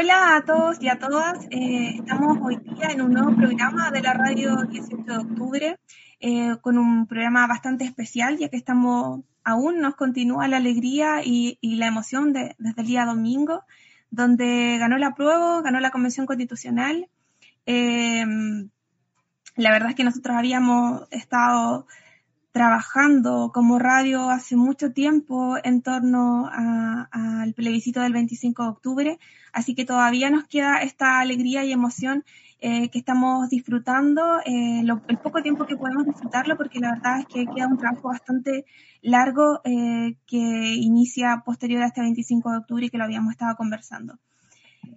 Hola a todos y a todas. Eh, estamos hoy día en un nuevo programa de la radio 18 de octubre, eh, con un programa bastante especial, ya que estamos aún nos continúa la alegría y, la emoción de, desde el día domingo, donde ganó la prueba, ganó la Convención Constitucional. Eh, la verdad es que nosotros habíamos estado trabajando como radio hace mucho tiempo en torno al plebiscito del 25 de octubre, así que todavía nos queda esta alegría y emoción eh, que estamos disfrutando, eh, lo, el poco tiempo que podemos disfrutarlo, porque la verdad es que queda un trabajo bastante largo eh, que inicia posterior a este 25 de octubre y que lo habíamos estado conversando.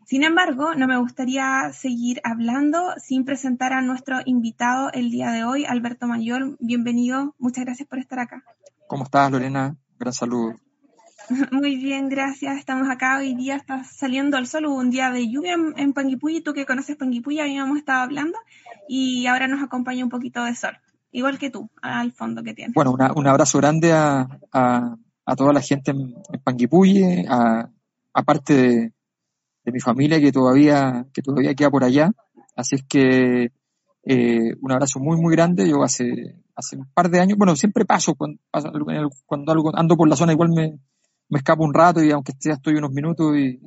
Sin embargo, no me gustaría seguir hablando sin presentar a nuestro invitado el día de hoy, Alberto Mayor. Bienvenido, muchas gracias por estar acá. ¿Cómo estás, Lorena? Gran saludo. Muy bien, gracias. Estamos acá hoy día, está saliendo el sol, hubo un día de lluvia en, en Panguipulli, tú que conoces Panguipulli, habíamos estado hablando y ahora nos acompaña un poquito de sol, igual que tú, al fondo que tienes. Bueno, una, un abrazo grande a, a, toda la gente en, en Panguipulli, a, aparte de, de, mi familia que todavía, que todavía queda por allá. Así es que eh, un abrazo muy, muy grande. Yo hace, hace un par de años, bueno, siempre paso cuando, cuando algo, ando por la zona, igual me, me escapo un rato y aunque ya estoy unos minutos y,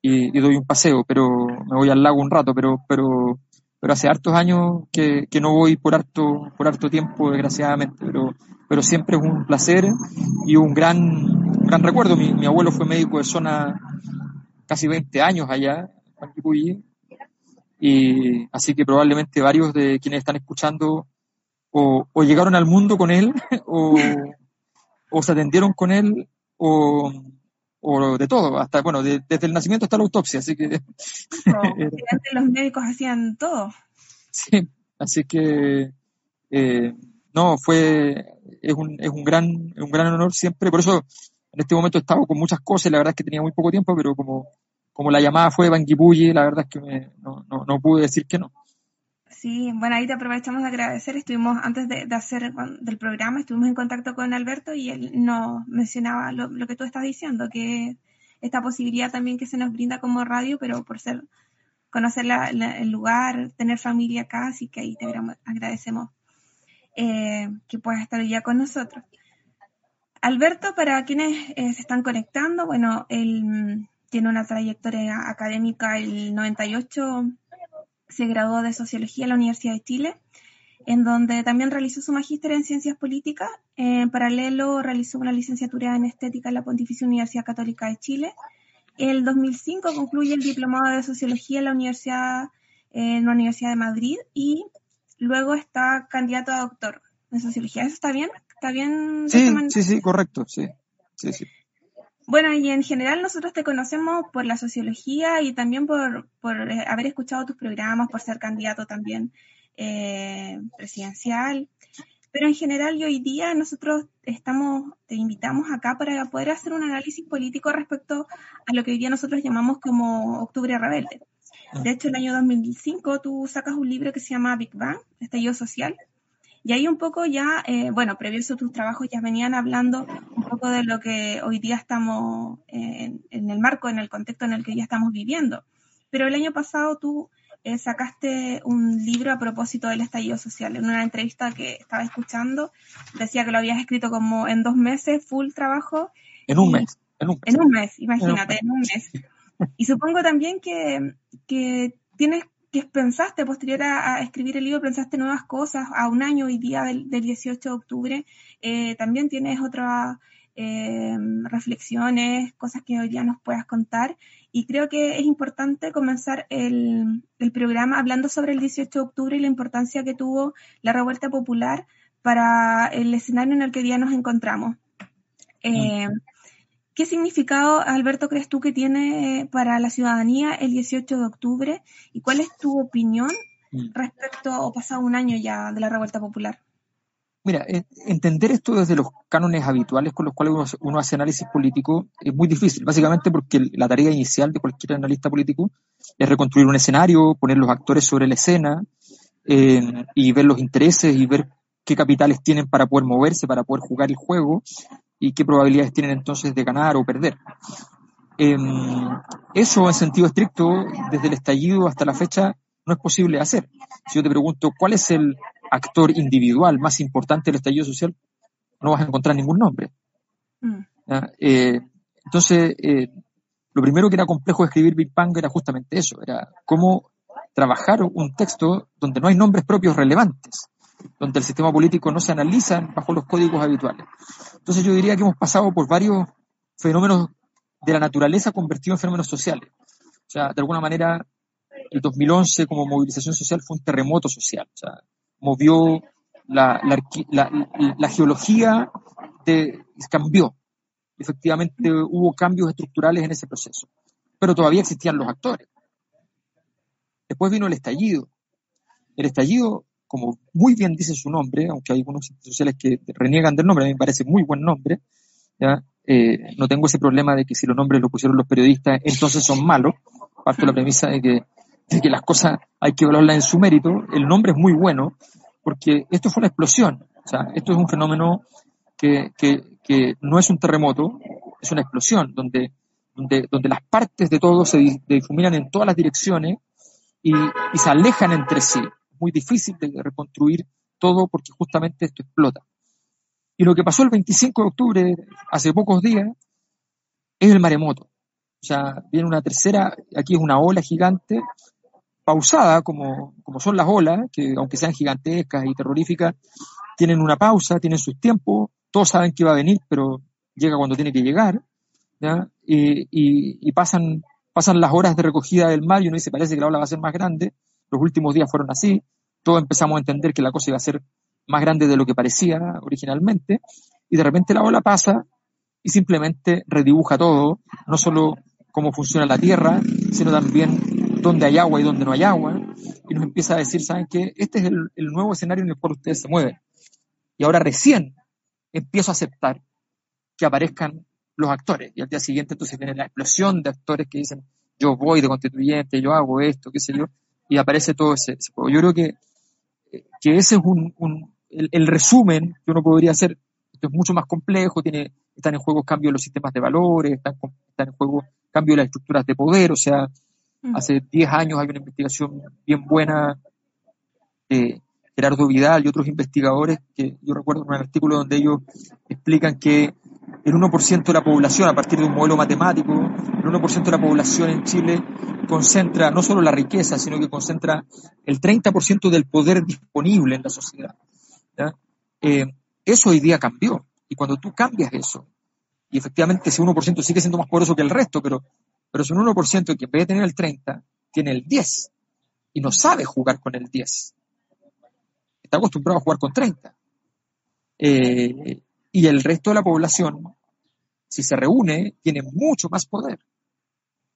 y, doy un paseo, pero me voy al lago un rato, pero, pero, pero hace hartos años que, que no voy por harto, por harto tiempo, desgraciadamente, pero, pero siempre es un placer y un gran, un gran recuerdo. Mi, abuelo fue médico de zona casi 20 años allá, en y así que probablemente varios de quienes están escuchando o, o llegaron al mundo con él o, o se atendieron con él o, o de todo, hasta, bueno, de, desde el nacimiento hasta la autopsia, así que... No, antes los médicos hacían todo. Sí, así que, eh, no, fue, es un, es un gran, un gran honor siempre, por eso en este momento he estado con muchas cosas, la verdad es que tenía muy poco tiempo, pero como, como la llamada fue de Banquipulli, la verdad es que me, no, no, no pude decir que no. Sí, bueno, ahí te aprovechamos de agradecer. Estuvimos, antes de, de, hacer del programa, estuvimos en contacto con Alberto y él nos mencionaba lo, lo, que tú estás diciendo, que esta posibilidad también que se nos brinda como radio, pero por ser, conocer la, la, el lugar, tener familia acá, así que ahí te agradecemos eh, que puedas estar hoy con nosotros. Alberto, para quienes eh, se están conectando, bueno, él tiene una trayectoria académica, el 98 se graduó de Sociología en la Universidad de Chile, en donde también realizó su magíster en Ciencias Políticas. En paralelo, realizó una licenciatura en Estética en la Pontificia Universidad Católica de Chile. En el 2005 concluye el diplomado de Sociología en la Universidad, en la Universidad de Madrid y luego está candidato a doctor en Sociología. ¿Eso está bien? ¿Está bien? Sí, sí, sí, correcto, sí. sí, sí. Bueno, y en general nosotros te conocemos por la sociología y también por, por haber escuchado tus programas, por ser candidato también eh, presidencial. Pero en general y hoy día nosotros estamos, te invitamos acá para poder hacer un análisis político respecto a lo que hoy día nosotros llamamos como Octubre Rebelde. De hecho, el año 2005 tú sacas un libro que se llama Big Bang, Estallido Social, y ahí un poco ya, eh, bueno, previo a tus trabajos ya venían hablando un poco de lo que hoy día estamos en, en, el marco, en el contexto en el que ya estamos viviendo. Pero el año pasado tú eh, sacaste un libro a propósito del estallido social. En una entrevista que estaba escuchando, decía que lo habías escrito como en dos meses, full trabajo. En un mes. En un mes, en un mes imagínate, en un mes. Y supongo también que, que tienes que pensaste posterior a, a, escribir el libro, pensaste nuevas cosas, a un año hoy día del, del 18 de octubre, eh, también tienes otras eh, reflexiones, cosas que hoy día nos puedas contar. Y creo que es importante comenzar el, el, programa hablando sobre el 18 de octubre y la importancia que tuvo la revuelta popular para el escenario en el que hoy día nos encontramos. Eh, ¿Qué significado, Alberto, crees tú que tiene para la ciudadanía el 18 de octubre? ¿Y cuál es tu opinión mm. respecto, o pasado un año ya, de la revuelta popular? Mira, entender esto desde los cánones habituales con los cuales uno, hace análisis político es muy difícil, básicamente porque la tarea inicial de cualquier analista político es reconstruir un escenario, poner los actores sobre la escena eh, y ver los intereses y ver qué capitales tienen para poder moverse, para poder jugar el juego y qué probabilidades tienen entonces de ganar o perder. Em, eso en sentido estricto, desde el estallido hasta la fecha, no es posible hacer. Si yo te pregunto cuál es el actor individual más importante del estallido social, no vas a encontrar ningún nombre. Mm. Eh, entonces, eh, lo primero que era complejo de escribir Big Bang era justamente eso, era cómo trabajar un texto donde no hay nombres propios relevantes donde el sistema político no se analiza bajo los códigos habituales. Entonces yo diría que hemos pasado por varios fenómenos de la naturaleza convertidos en fenómenos sociales. O sea, de alguna manera, el 2011 como movilización social fue un terremoto social. O sea, movió la, la, geología, de, cambió. Efectivamente hubo cambios estructurales en ese proceso. Pero todavía existían los actores. Después vino el estallido. El estallido como muy bien dice su nombre, aunque hay algunos sociales que reniegan del nombre, a mí me parece muy buen nombre, ¿ya? Eh, no tengo ese problema de que si los nombres los pusieron los periodistas, entonces son malos. Parto de la premisa de que, de que las cosas hay que valorarlas en su mérito. El nombre es muy bueno porque esto fue una explosión. O sea, esto es un fenómeno que, que, que no es un terremoto, es una explosión donde, donde, donde las partes de todo se difuminan en todas las direcciones y, y se alejan entre sí muy difícil de reconstruir todo porque justamente esto explota. Y lo que pasó el 25 de octubre, hace pocos días, es el maremoto. O sea, viene una tercera, aquí es una ola gigante, pausada, como, como son las olas, que aunque sean gigantescas y terroríficas, tienen una pausa, tienen sus tiempos, todos saben que va a venir, pero llega cuando tiene que llegar, Y, y, pasan, pasan las horas de recogida del mar y uno dice, parece que la ola va a ser más grande, los últimos días fueron así, todos empezamos a entender que la cosa iba a ser más grande de lo que parecía originalmente, y de repente la ola pasa y simplemente redibuja todo, no solo cómo funciona la Tierra, sino también dónde hay agua y dónde no hay agua, y nos empieza a decir, ¿saben qué? Este es el, nuevo escenario en el cual ustedes se mueven. Y ahora recién empiezo a aceptar que aparezcan los actores, y al día siguiente entonces viene la explosión de actores que dicen, yo voy de constituyente, yo hago esto, qué sé yo, y aparece todo ese, juego. Yo creo que, que ese es un, un el, resumen que uno podría hacer. Esto es mucho más complejo, tiene, están en juego cambios de los sistemas de valores, están, están en juego cambios de las estructuras de poder, o sea, mm. hace 10 años hay una investigación bien buena de Gerardo Vidal y otros investigadores que yo recuerdo en un artículo donde ellos explican que el 1% de la población, a partir de un modelo matemático, el 1% de la población en Chile concentra no solo la riqueza, sino que concentra el 30% del poder disponible en la sociedad. Eh, eso hoy día cambió. Y cuando tú cambias eso, y efectivamente ese 1% sigue siendo más poderoso que el resto, pero, pero es un 1% que en vez de tener el 30, tiene el 10 y no sabe jugar con el 10. Está acostumbrado a jugar con 30. Eh, y el resto de la población, si se reúne, tiene mucho más poder.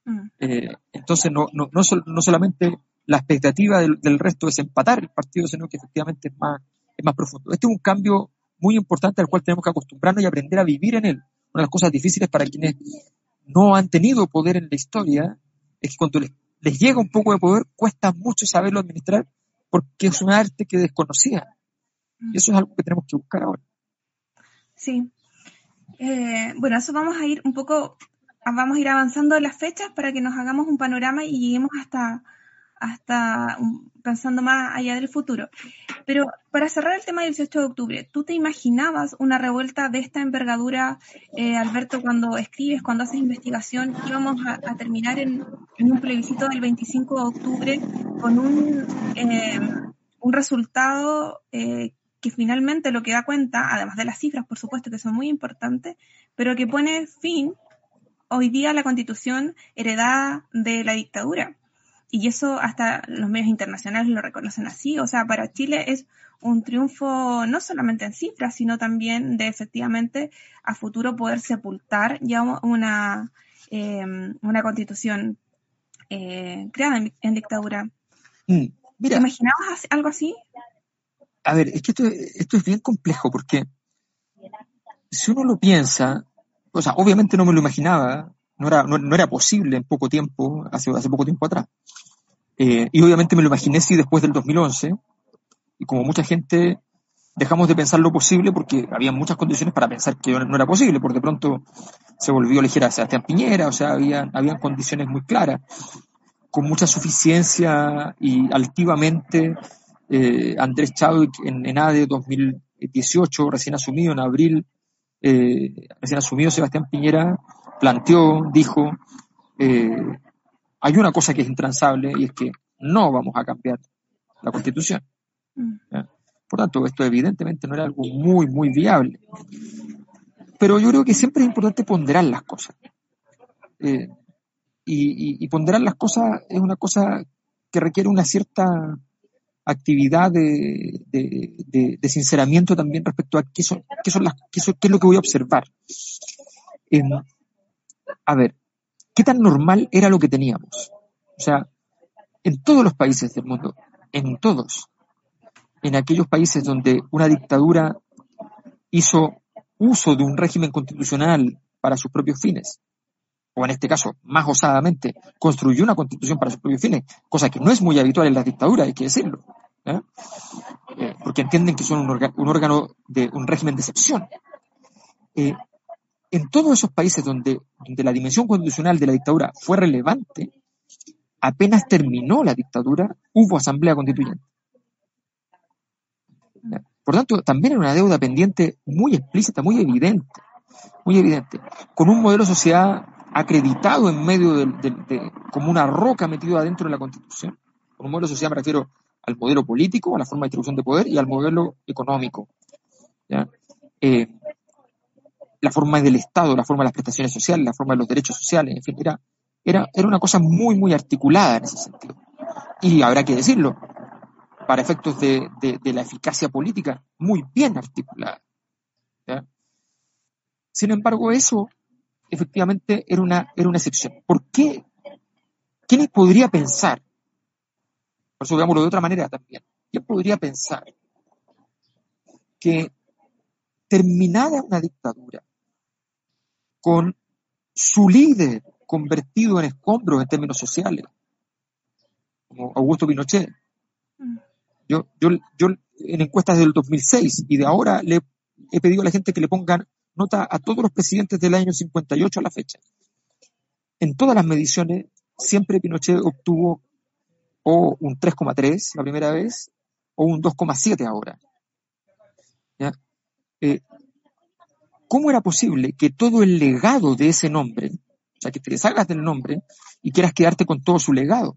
Mm. Eh, entonces, no, no, no, no, solamente la expectativa del, resto es empatar el partido, sino que efectivamente es más, es más profundo. Este es un cambio muy importante al cual tenemos que acostumbrarnos y aprender a vivir en él. Una de las cosas difíciles para quienes no han tenido poder en la historia es que cuando les, les llega un poco de poder cuesta mucho saberlo administrar porque es un arte que desconocían. Y eso es algo que tenemos que buscar ahora. Sí. Eh, bueno, eso vamos a ir un poco, vamos a ir avanzando las fechas para que nos hagamos un panorama y lleguemos hasta, hasta pensando más allá del futuro. Pero para cerrar el tema del 18 de octubre, ¿tú te imaginabas una revuelta de esta envergadura, eh, Alberto, cuando escribes, cuando haces investigación, íbamos a, terminar en, un plebiscito del 25 de octubre con un, eh, un resultado que finalmente lo que da cuenta, además de las cifras, por supuesto, que son muy importantes, pero que pone fin hoy día a la constitución heredada de la dictadura y eso hasta los medios internacionales lo reconocen así. O sea, para Chile es un triunfo no solamente en cifras, sino también de efectivamente a futuro poder sepultar ya una, em, una constitución eh, creada en, dictadura. Mm, ¿Te imaginabas algo así? A ver, es que esto, esto es bien complejo porque si uno lo piensa, o sea, obviamente no me lo imaginaba, no era, no, era posible en poco tiempo, hace, hace poco tiempo atrás. Eh, y obviamente me lo imaginé sí después del 2011, y como mucha gente dejamos de pensar lo posible porque había muchas condiciones para pensar que no era posible, porque de pronto se volvió a elegir a Sebastián Piñera, o sea, había, habían condiciones muy claras, con mucha suficiencia y altivamente eh, Andrés Chávez en, en ADE 2018, recién asumido en abril eh, recién asumido Sebastián Piñera, planteó, dijo, eh, hay una cosa que es intransable y es que no vamos a cambiar la constitución. Mm. Por tanto, esto evidentemente no era algo muy, muy viable. Pero yo creo que siempre es importante ponderar las cosas. Eh, y, y, ponderar las cosas es una cosa que requiere una cierta actividad de, de, sinceramiento también respecto a qué, son, qué, son las, qué, es lo que voy a observar. Em, a ver, ¿qué tan normal era lo que teníamos? O sea, en todos los países del mundo, en todos, en aquellos países donde una dictadura hizo uso de un régimen constitucional para sus propios fines, o en este caso, más osadamente, construyó una constitución para sus propios fines, cosa que no es muy habitual en las dictaduras, hay que decirlo, ¿eh? Eh, porque entienden que son un, órgano de un régimen de excepción. Eh, en todos esos países donde, donde la dimensión constitucional de la dictadura fue relevante, apenas terminó la dictadura, hubo asamblea constituyente. Por tanto, también era una deuda pendiente muy explícita, muy evidente, muy evidente, con un modelo de sociedad acreditado en medio de, como una roca metido adentro de la Constitución. Con un modelo de sociedad me refiero al modelo político, a la forma de distribución de poder y al modelo económico. Eh, la forma del Estado, la forma de las prestaciones sociales, la forma de los derechos sociales, en fin, era, era, era una cosa muy, muy articulada en ese sentido. Y habrá que decirlo, para efectos de, de, la eficacia política, muy bien articulada. Sin embargo, eso efectivamente era una, era una excepción. ¿Por qué? ¿Quién podría pensar? Por eso veámoslo de otra manera también. ¿Quién podría pensar que terminada una dictadura con su líder convertido en escombros en términos sociales, como Augusto Pinochet, mm. yo, yo, yo en encuestas del 2006 y de ahora le he pedido a la gente que le pongan nota a todos los presidentes del año 58 a la fecha. En todas las mediciones, siempre Pinochet obtuvo o un 3,3 la primera vez o un 2,7 ahora. Eh, ¿Cómo era posible que todo el legado de ese nombre, o sea, que te deshagas del nombre y quieras quedarte con todo su legado?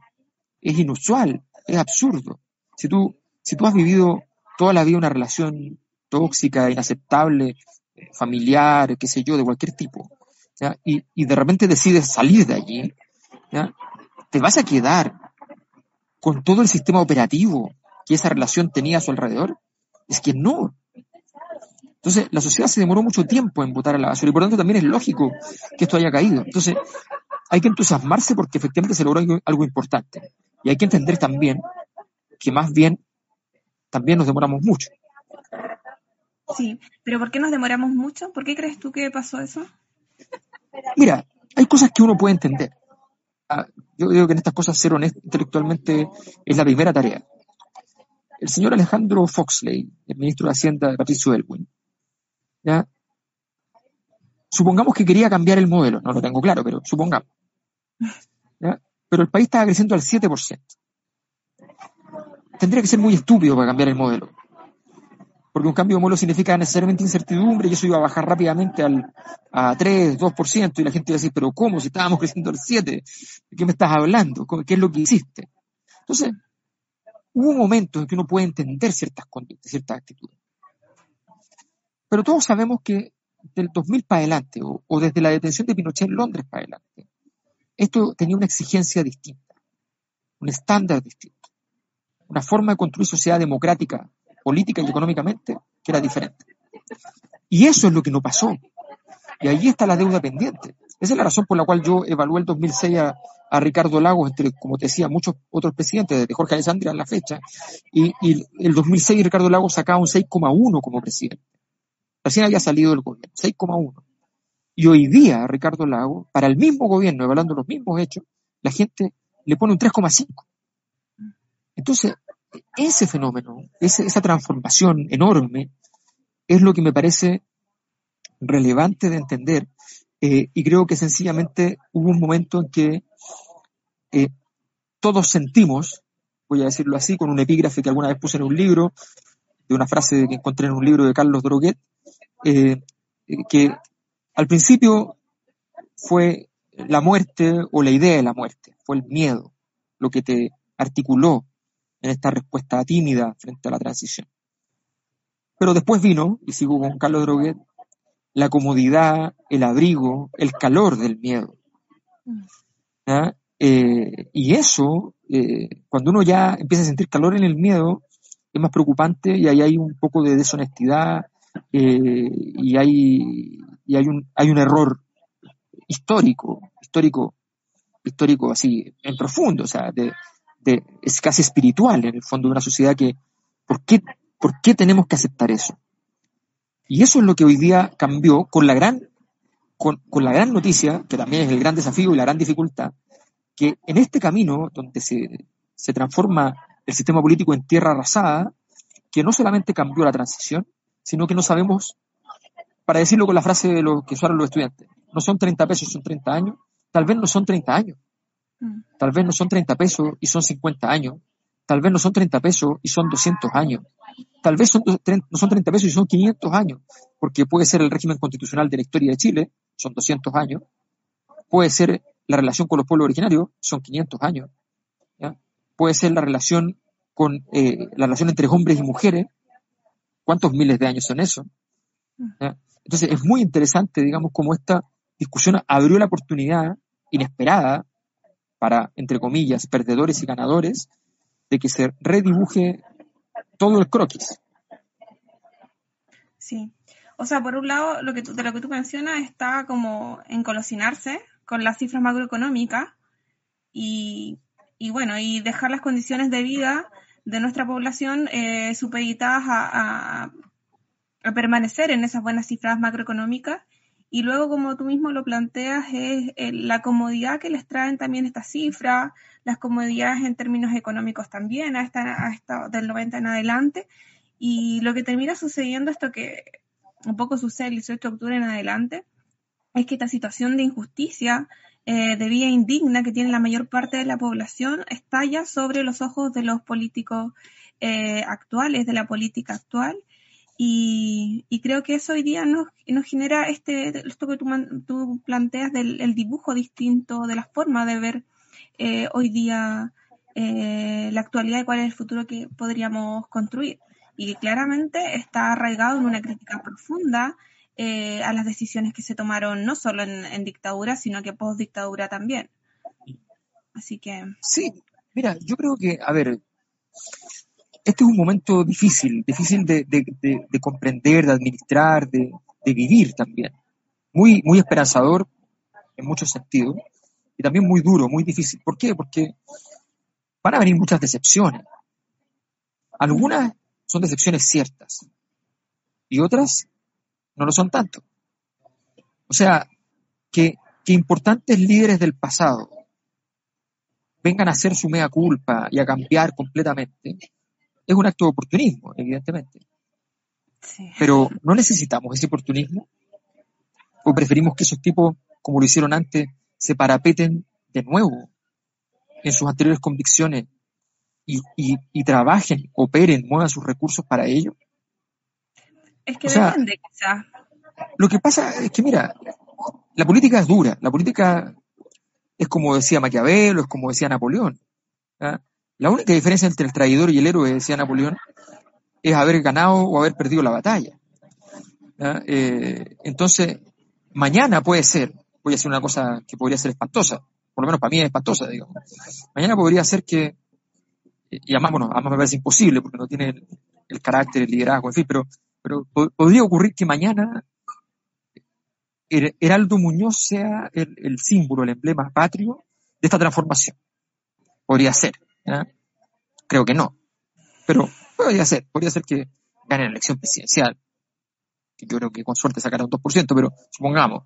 Es inusual, es absurdo. Si tú, si tú has vivido toda la vida una relación tóxica, inaceptable, familiar, qué sé yo, de cualquier tipo, Y, de repente decides salir de allí, te vas a quedar con todo el sistema operativo que esa relación tenía a su alrededor. Es que no. Entonces, la sociedad se demoró mucho tiempo en votar a la basura y por lo tanto también es lógico que esto haya caído. Entonces, hay que entusiasmarse porque efectivamente se logró algo, importante. Y hay que entender también que más bien también nos demoramos mucho. Sí, pero ¿por qué nos demoramos mucho? ¿Por qué crees tú que pasó eso? Mira, hay cosas que uno puede entender. Ah, yo digo que en estas cosas ser honesto intelectualmente es la primera tarea. El señor Alejandro Foxley, el ministro de Hacienda de Patricio Elwin, ¿ya? supongamos que quería cambiar el modelo, no lo tengo claro, pero supongamos. Pero el país estaba creciendo al 7%. Tendría que ser muy estúpido para cambiar el modelo porque un cambio de modelo significa necesariamente incertidumbre y eso iba a bajar rápidamente al, a 3, 2% y la gente iba a decir, pero ¿cómo? Si estábamos creciendo al 7, ¿de qué me estás hablando? ¿Qué es lo que hiciste? Entonces, hubo momentos en que uno puede entender ciertas conductas, ciertas actitudes. Pero todos sabemos que del 2000 para adelante, o, o desde la detención de Pinochet en Londres para adelante, esto tenía una exigencia distinta. un estándar distinto, una forma de construir sociedad democrática, política y económicamente que era diferente. Y eso es lo que no pasó. Y ahí está la deuda pendiente. Esa es la razón por la cual yo evalué el 2006 a, a Ricardo Lagos, entre, como te decía, muchos otros presidentes, desde Jorge Alessandri a la fecha, y, y el 2006 Ricardo Lagos sacaba un 6,1 como presidente. Recién había salido del gobierno, 6,1. Y hoy día, Ricardo Lagos, para el mismo gobierno, evaluando los mismos hechos, la gente le pone un 3,5. Entonces, ese fenómeno, esa transformación enorme, es lo que me parece relevante de entender eh, y creo que sencillamente hubo un momento en que eh, todos sentimos, voy a decirlo así, con un epígrafe que alguna vez puse en un libro, de una frase que encontré en un libro de Carlos Droguet, eh, que al principio fue la muerte o la idea de la muerte, fue el miedo, lo que te articuló en esta respuesta tímida frente a la transición. Pero después vino, y sigo con Carlos Droguet, la comodidad, el abrigo, el calor del miedo. Mm. Eh, y eso, eh, cuando uno ya empieza a sentir calor en el miedo, es más preocupante y ahí hay un poco de deshonestidad eh, y, hay, y hay, un, hay un error histórico, histórico, histórico así, en profundo, o sea, de, de, es casi espiritual en el fondo de una sociedad que, ¿por qué, ¿por qué tenemos que aceptar eso? Y eso es lo que hoy día cambió con la gran, con, la gran noticia, que también es el gran desafío y la gran dificultad, que en este camino donde se, se transforma el sistema político en tierra arrasada, que no solamente cambió la transición, sino que no sabemos, para decirlo con la frase de lo que usaron los estudiantes, no son 30 pesos, son 30 años, tal vez no son 30 años. Tal vez no son 30 pesos y son 50 años, tal vez no son 30 pesos y son 200 años, Tal vez son, no son 30 pesos y son 500 años, porque puede ser el régimen constitucional de la historia de Chile, son 200 años. Puede ser la relación con los pueblos originarios, son 500 años. Puede ser la relación con eh, la relación entre hombres y mujeres, ¿cuántos miles de años son eso? Entonces es muy interesante, digamos, cómo esta discusión abrió la oportunidad inesperada para, entre comillas, perdedores y ganadores, de que se redibuje todo el croquis. Sí. O sea, por un lado, lo que de lo que tú mencionas está como encolosinarse con las cifras macroeconómicas y, bueno, y dejar las condiciones de vida de nuestra población eh, supeditadas a, permanecer en esas buenas cifras macroeconómicas. Y luego, como tú mismo lo planteas, es eh, la comodidad que les traen también estas cifras, las comodidades en términos económicos también, a esta, del 90 en adelante. Y lo que termina sucediendo, esto que un poco sucede el 18 de octubre en adelante, es que esta situación de injusticia, eh, de vida indigna que tiene la mayor parte de la población, estalla sobre los ojos de los políticos eh, actuales, de la política actual. Y, creo que eso hoy día nos, nos genera este, esto que tú, tú planteas del dibujo distinto, de la forma de ver eh, hoy día eh, la actualidad y cuál es el futuro que podríamos construir. Y claramente está arraigado en una crítica profunda eh, a las decisiones que se tomaron no solo en, dictadura, sino que post dictadura también. Así que. Sí, mira, yo creo que, a ver, este es un momento difícil, difícil de, de comprender, de administrar, de, vivir también. Muy, muy esperanzador en muchos sentidos, y también muy duro, muy difícil. ¿Por qué? Porque van a venir muchas decepciones. Algunas son decepciones ciertas y otras no lo son tanto. O sea, que, que importantes líderes del pasado vengan a hacer su mea culpa y a cambiar completamente, es un acto de oportunismo, evidentemente. Pero no necesitamos ese oportunismo. O preferimos que esos tipos, como lo hicieron antes, se parapeten de nuevo en sus anteriores convicciones y, y, trabajen, operen, muevan sus recursos para ello? Es que depende, quizás. Lo que pasa es que, mira, la política es dura, la política es como decía Maquiavelo, es como decía Napoleón. La única diferencia entre el traidor y el héroe, decía Napoleón, es haber ganado o haber perdido la batalla. Eh, entonces, mañana puede ser voy a hacer una cosa que podría ser espantosa, por lo menos para mí es espantosa, digamos. Mañana podría ser que, y además, bueno, además me parece imposible porque no tiene el, carácter, el liderazgo, en fin, pero, pero podría ocurrir que mañana Heraldo Muñoz sea el, símbolo, el emblema patrio de esta transformación. Podría ser. Creo que no. Pero podría ser. Podría ser que gane la elección presidencial. Que yo creo que con suerte sacará un 2%, pero supongamos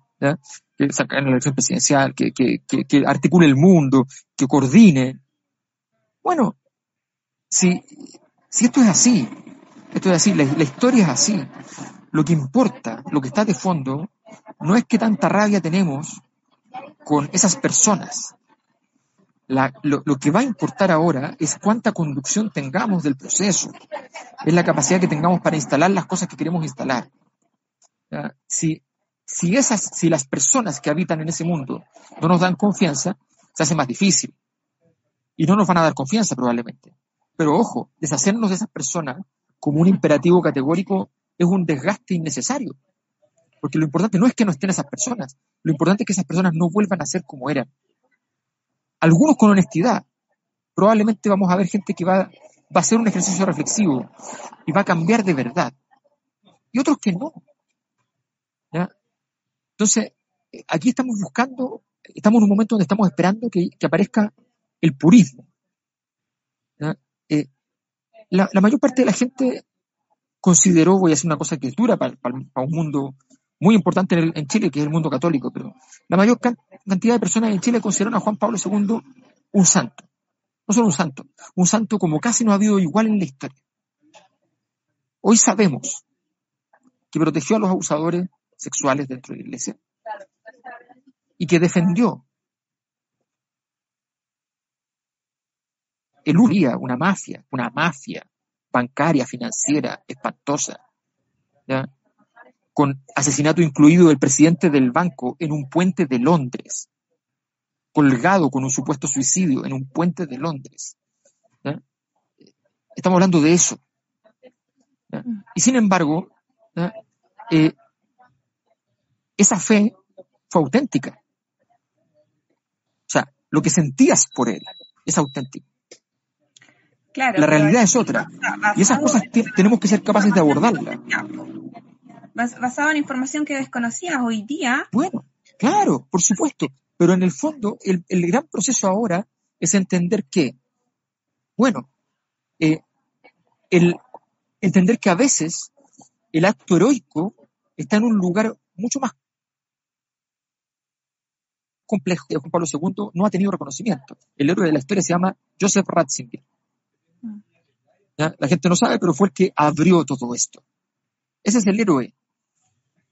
que sacará la elección presidencial, que, que, articule el mundo, que coordine. Bueno, si, si esto es así, esto es así, la historia es así, lo que importa, lo que está de fondo, no es que tanta rabia tenemos con esas personas. Lo, que va a importar ahora es cuánta conducción tengamos del proceso, es la capacidad que tengamos para instalar las cosas que queremos instalar. Si, las personas que habitan en ese mundo no nos dan confianza, se hace más difícil. Y no nos van a dar confianza probablemente. Pero ojo, deshacernos de esas personas como un imperativo categórico es un desgaste innecesario. Porque lo importante no es que no estén esas personas, lo importante es que esas personas no vuelvan a ser como eran. Algunos con honestidad. Probablemente vamos a ver gente que va, va a hacer un ejercicio reflexivo y va a cambiar de verdad. Y otros que no. Entonces, aquí estamos buscando, estamos en un momento donde estamos esperando que, aparezca el purismo. Eh, la, mayor parte de la gente consideró, voy a hacer una cosa que es dura para un mundo muy importante en, Chile, que es el mundo católico, pero la mayor cantidad de personas en Chile consideran a Juan Pablo II un santo. No solo un santo, un santo como casi no ha habido igual en la historia. Hoy sabemos que protegió a los abusadores sexuales dentro de la iglesia y que defendió el URIA, una mafia, una mafia bancaria, financiera, espantosa, ¿ya? Con asesinato incluido del presidente del banco en un puente de Londres, colgado con un supuesto suicidio en un puente de Londres. Estamos hablando de eso. Y sin embargo, eh, esa fe fue auténtica. O sea, lo que sentías por él es auténtico. la realidad es otra. Y esas cosas tenemos que ser capaces de abordarlas basado en información que desconocías hoy día. Bueno, claro, por supuesto, pero en el fondo el, gran proceso ahora es entender que, bueno, eh, el entender que a veces el acto heroico está en un lugar mucho más complejo. Juan Pablo II no ha tenido reconocimiento. El héroe de la historia se llama Joseph Ratzinger. Mm. La gente no sabe, pero fue el que abrió todo esto. Ese es el héroe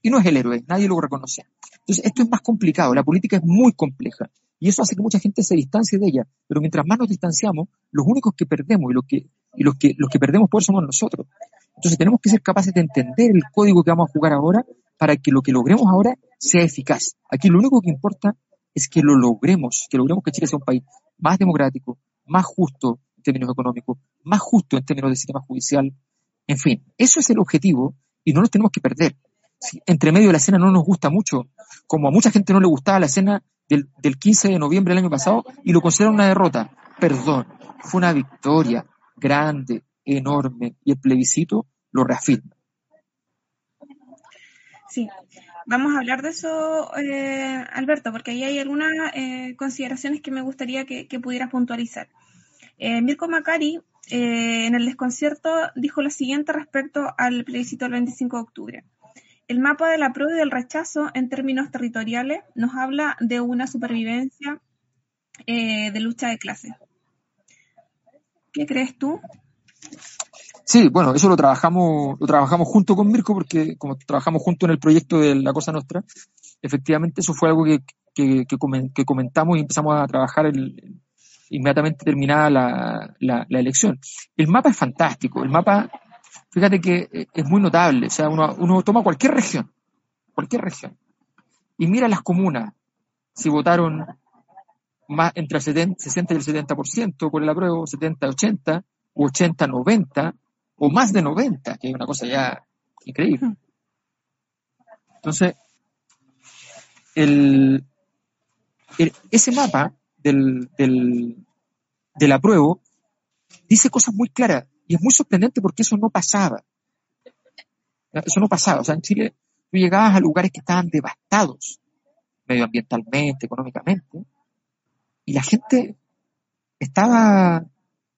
y no es el héroe, nadie lo reconoce. Entonces, esto es más complicado, la política es muy compleja y eso hace que mucha gente se distancie de ella, pero mientras más nos distanciamos, los únicos que perdemos y los que, y los que, los que perdemos por somos nosotros. Entonces, tenemos que ser capaces de entender el código que vamos a jugar ahora para que lo que logremos ahora sea eficaz. Aquí lo único que importa es que lo logremos, que logremos que Chile sea un país más democrático, más justo en términos económicos, más justo en términos de sistema judicial. En fin, eso es el objetivo y no nos tenemos que perder entre medio de la escena no nos gusta mucho, como a mucha gente no le gustaba la escena del, 15 de noviembre del año pasado y lo consideran una derrota. Perdón, fue una victoria grande, enorme y el plebiscito lo reafirma. Sí, vamos a hablar de eso, eh, Alberto, porque ahí hay algunas eh, consideraciones que me gustaría que, pudieras puntualizar. Eh, Mirko Macari, en el desconcierto, dijo lo siguiente respecto al plebiscito del 25 de octubre. El mapa de la prueba y del rechazo en términos territoriales nos habla de una supervivencia eh, de lucha de clases. ¿Qué crees tú? Sí, bueno, eso lo trabajamos, lo trabajamos junto con Mirko, porque como trabajamos junto en el proyecto de La Cosa Nostra, efectivamente eso fue algo que, que, comentamos y empezamos a trabajar inmediatamente terminada la, la, elección. El mapa es fantástico, el mapa fíjate que eh, es muy notable. O sea, uno, toma cualquier región, cualquier región, y mira las comunas, si votaron más entre el 60 y el 70% por el apruebo, 70-80, o 80-90, o más de 90, que es una cosa ya increíble. Entonces, el, ese mapa del, del, del apruebo dice cosas muy claras y es muy sorprendente porque eso no pasaba. Eso no pasaba. O sea, en Chile tú llegabas a lugares que estaban devastados medioambientalmente, económicamente, y la gente estaba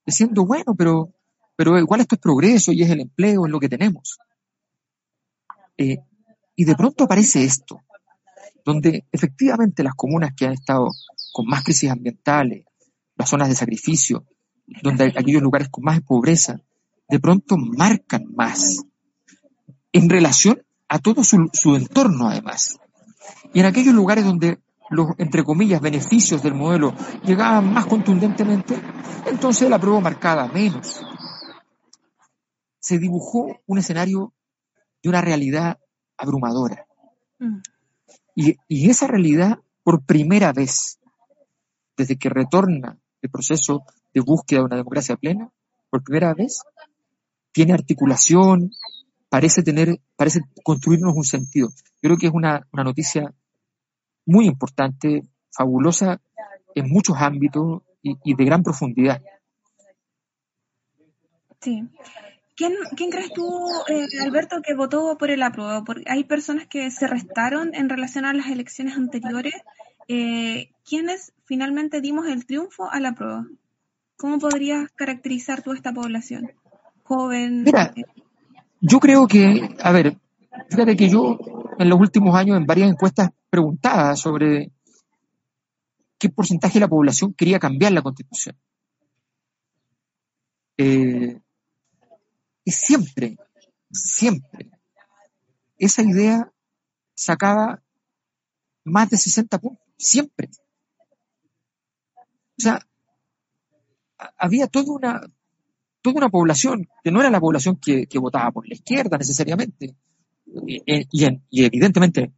diciendo, bueno, pero, pero igual esto es progreso y es el empleo, es lo que tenemos. Eh, y de pronto aparece esto, donde efectivamente las comunas que han estado con más crisis ambientales, las zonas de sacrificio, donde aquellos lugares con más pobreza, de pronto marcan más en relación a todo su, su entorno además. Y en aquellos lugares donde los, entre comillas, beneficios del modelo llegaban más contundentemente, entonces la prueba marcaba menos. Se dibujó un escenario de una realidad abrumadora. Mm. Y, y esa realidad, por primera vez, desde que retorna el proceso de búsqueda de una democracia plena, por primera vez, tiene articulación, parece tener, parece construirnos un sentido. Yo creo que es una, una noticia muy importante, fabulosa en muchos ámbitos y, de gran profundidad. Sí. ¿Quién, ¿Quién, crees tú, eh, Alberto, que votó por el apruebo? Porque hay personas que se restaron en relación a las elecciones anteriores. Eh, ¿Quiénes finalmente dimos el triunfo a la prueba? ¿Cómo podrías caracterizar tú esta población? Joven. Mira, yo creo que, a ver, fíjate que yo en los últimos años en varias encuestas preguntaba sobre qué porcentaje de la población quería cambiar la constitución. Eh, y siempre, siempre, esa idea sacaba más de 60 puntos, siempre. O sea, había toda una, toda una población que no era la población que, votaba por la izquierda necesariamente, y, y, evidentemente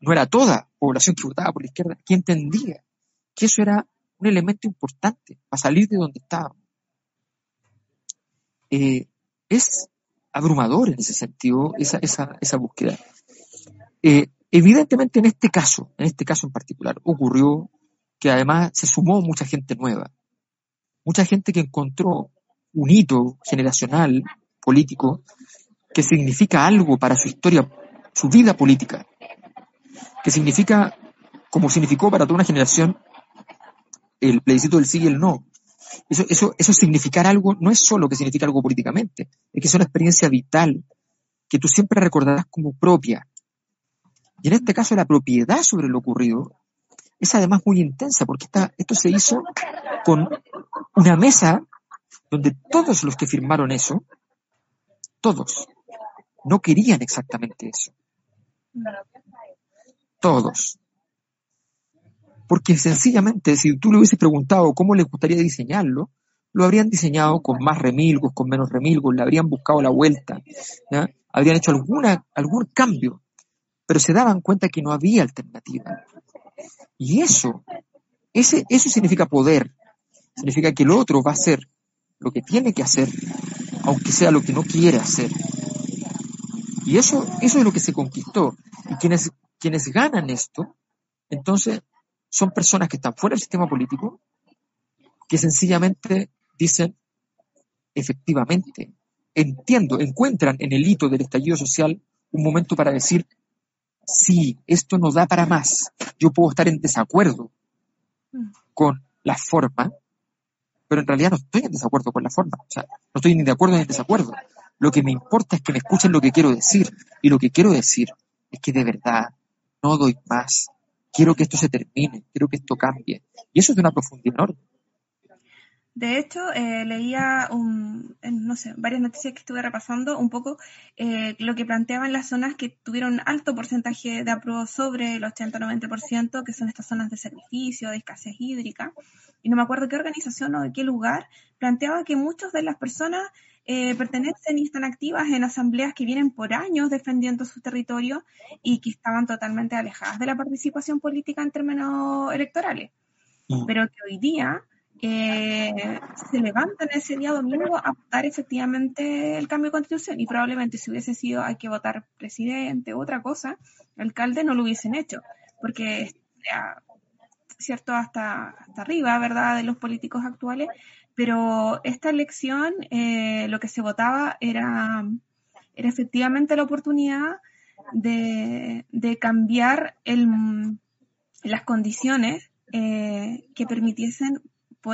no era toda población que votaba por la izquierda, que entendía que eso era un elemento importante para salir de donde estábamos. Eh, es abrumador en ese sentido esa, esa, esa búsqueda. Eh, evidentemente en este caso, en este caso en particular, ocurrió que además se sumó mucha gente nueva, mucha gente que encontró un hito generacional, político, que significa algo para su historia, su vida política, que significa, como significó para toda una generación, el plebiscito del sí y el no. Eso, eso, eso significar algo no es solo que significa algo políticamente, es que es una experiencia vital que tú siempre recordarás como propia. Y en este caso la propiedad sobre lo ocurrido es además muy intensa, porque esta, esto se hizo con una mesa donde todos los que firmaron eso, todos, no querían exactamente eso. Todos. Porque sencillamente, si tú le hubieses preguntado cómo les gustaría diseñarlo, lo habrían diseñado con más remilgos, con menos remilgos, le habrían buscado la vuelta, habrían hecho alguna, algún cambio, pero se daban cuenta que no había alternativa. Y eso, ese, eso significa poder, significa que el otro va a hacer lo que tiene que hacer, aunque sea lo que no quiere hacer. Y eso, eso es lo que se conquistó. Y quienes, quienes ganan esto, entonces son personas que están fuera del sistema político, que sencillamente dicen, efectivamente, entiendo, encuentran en el hito del estallido social un momento para decir, sí, esto no da para más, yo puedo estar en desacuerdo con la forma, pero en realidad no estoy en desacuerdo con la forma, o sea, no estoy ni de acuerdo ni en desacuerdo. Lo que me importa es que me escuchen lo que quiero decir, y lo que quiero decir es que de verdad no doy más, quiero que esto se termine, quiero que esto cambie. Y eso es de una profundidad enorme. De hecho, eh, leía un, no sé, varias noticias que estuve repasando un poco eh, lo que planteaban las zonas que tuvieron alto porcentaje de apruebo sobre el 80-90%, que son estas zonas de sacrificio, de escasez hídrica. Y no me acuerdo qué organización o de qué lugar planteaba que muchas de las personas eh, pertenecen y están activas en asambleas que vienen por años defendiendo su territorio y que estaban totalmente alejadas de la participación política en términos electorales. Mm. Pero que hoy día eh, se levantan ese día domingo a votar efectivamente el cambio de constitución y probablemente si hubiese sido hay que votar presidente u otra cosa, alcalde no lo hubiesen hecho, porque ¿cierto? Hasta, hasta arriba, ¿verdad?, de los políticos actuales, pero esta elección eh, lo que se votaba era, era efectivamente la oportunidad de, cambiar el, las condiciones eh, que permitiesen,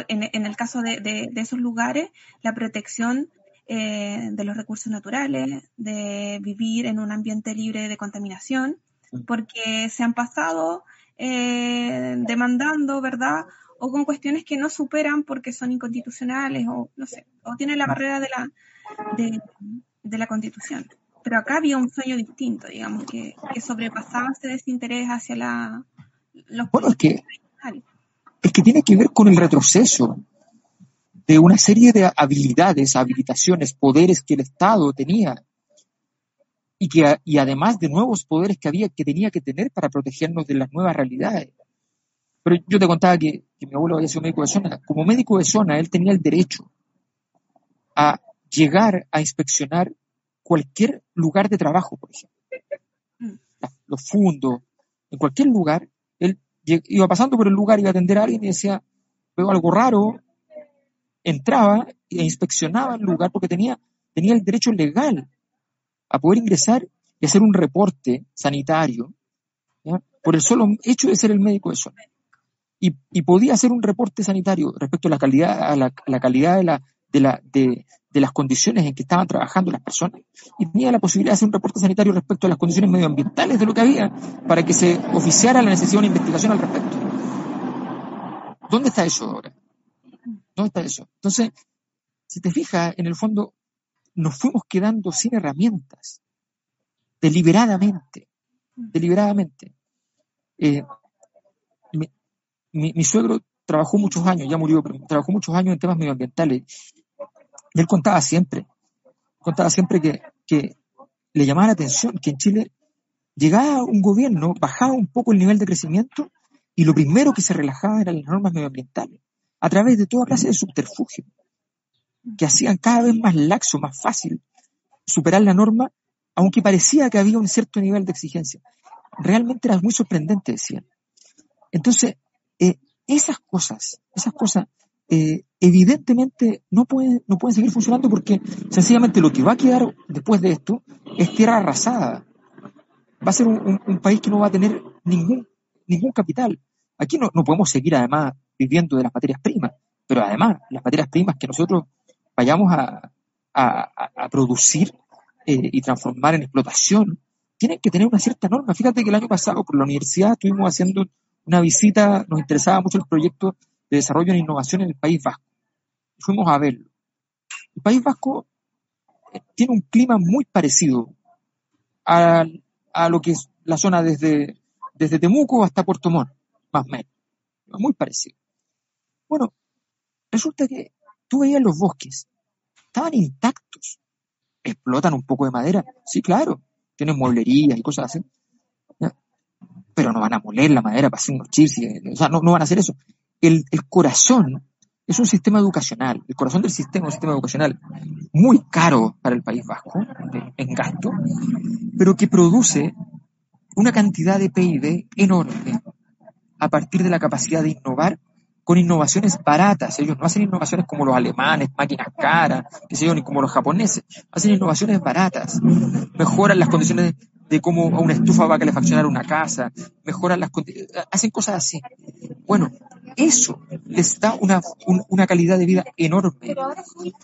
en, el caso de, esos lugares, la protección eh, de los recursos naturales, de vivir en un ambiente libre de contaminación, porque se han pasado eh, demandando, ¿verdad? O con cuestiones que no superan porque son inconstitucionales o no sé, o tienen la barrera de la, de, la constitución. Pero acá había un sueño distinto, digamos, que, sobrepasaba ese desinterés hacia la, los bueno, es que, es que tiene que ver con el retroceso de una serie de habilidades, habilitaciones, poderes que el Estado tenía y, que, y además de nuevos poderes que había que tenía que tener para protegernos de las nuevas realidades. Pero yo te contaba que, mi abuelo había sido médico de zona. Como médico de zona, él tenía el derecho a llegar a inspeccionar cualquier lugar de trabajo, por ejemplo. Los fundos, en cualquier lugar, iba pasando por el lugar, iba a atender a alguien y decía, veo algo raro, entraba e inspeccionaba el lugar porque tenía, tenía el derecho legal a poder ingresar y hacer un reporte sanitario por el solo hecho de ser el médico de zona. Y, podía hacer un reporte sanitario respecto a la calidad, a la, calidad de, la, de, la, de, las condiciones en que estaban trabajando las personas. Y tenía la posibilidad de hacer un reporte sanitario respecto a las condiciones medioambientales de lo que había para que se oficiara la necesidad de una investigación al respecto. ¿Dónde está eso ahora? ¿Dónde está eso? Entonces, si te fijas, en el fondo, nos fuimos quedando sin herramientas, deliberadamente, deliberadamente. Eh, mi, suegro trabajó muchos años, ya murió, pero trabajó muchos años en temas medioambientales. Él contaba siempre, contaba siempre que, que le llamaba la atención que en Chile llegaba un gobierno, bajaba un poco el nivel de crecimiento y lo primero que se relajaba eran las normas medioambientales, a través de toda clase de subterfugio que hacían cada vez más laxo, más fácil superar la norma, aunque parecía que había un cierto nivel de exigencia. Realmente era muy sorprendente, decían. Entonces, eh, esas cosas, esas cosas, eh, evidentemente no pueden, no pueden seguir funcionando porque sencillamente lo que va a quedar después de esto es tierra arrasada. Va a ser un, país que no va a tener ningún, ningún capital. Aquí no, no podemos seguir además viviendo de las materias primas, pero además las materias primas que nosotros vayamos a, producir eh, y transformar en explotación, tienen que tener una cierta norma. Fíjate que el año pasado por la universidad estuvimos haciendo una visita, nos interesaba mucho el proyecto de desarrollo e innovación en el País Vasco. Fuimos a verlo. El País Vasco eh, tiene un clima muy parecido a, lo que es la zona desde, desde Temuco hasta Puerto Montt, más o menos. Muy parecido. Bueno, resulta que Tú veías los bosques, estaban intactos. ¿Explotan un poco de madera? Sí, claro. Tienen mueblerías y cosas así. Pero no van a moler la madera para hacer unos chips. o sea, no, van a hacer eso. El, corazón es un sistema educacional. El corazón del sistema es un sistema educacional muy caro para el País Vasco, en gasto, pero que produce una cantidad de PIB enorme a partir de la capacidad de innovar con innovaciones baratas. Ellos no hacen innovaciones como los alemanes, máquinas caras, que sé yo, ni como los japoneses. Hacen innovaciones baratas. Mejoran las condiciones de cómo una estufa va a calefaccionar una casa. Mejoran las hacen cosas así. Bueno, eso les da una, una calidad de vida enorme.